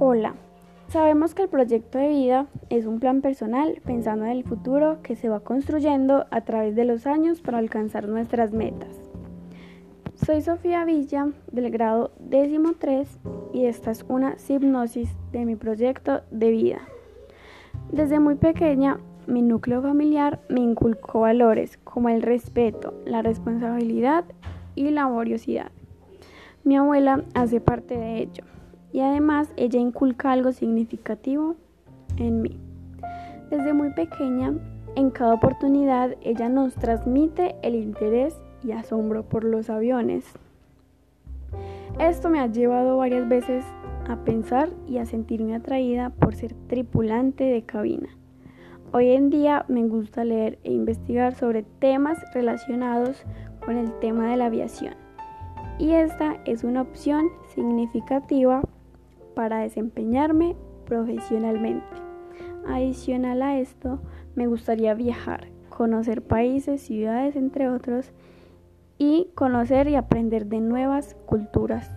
Hola, sabemos que el proyecto de vida es un plan personal pensando en el futuro que se va construyendo a través de los años para alcanzar nuestras metas. Soy Sofía Villa del grado décimo 3 y esta es una hipnosis de mi proyecto de vida. Desde muy pequeña, mi núcleo familiar me inculcó valores como el respeto, la responsabilidad y la laboriosidad. Mi abuela hace parte de ello y además ella inculca algo significativo en mí. Desde muy pequeña, en cada oportunidad ella nos transmite el interés y asombro por los aviones. Esto me ha llevado varias veces a pensar y a sentirme atraída por ser tripulante de cabina. Hoy en día me gusta leer e investigar sobre temas relacionados con el tema de la aviación y esta es una opción significativa para desempeñarme profesionalmente. Adicional a esto, me gustaría viajar, conocer países, ciudades, entre otros, y conocer y aprender de nuevas culturas.